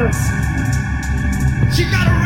She got a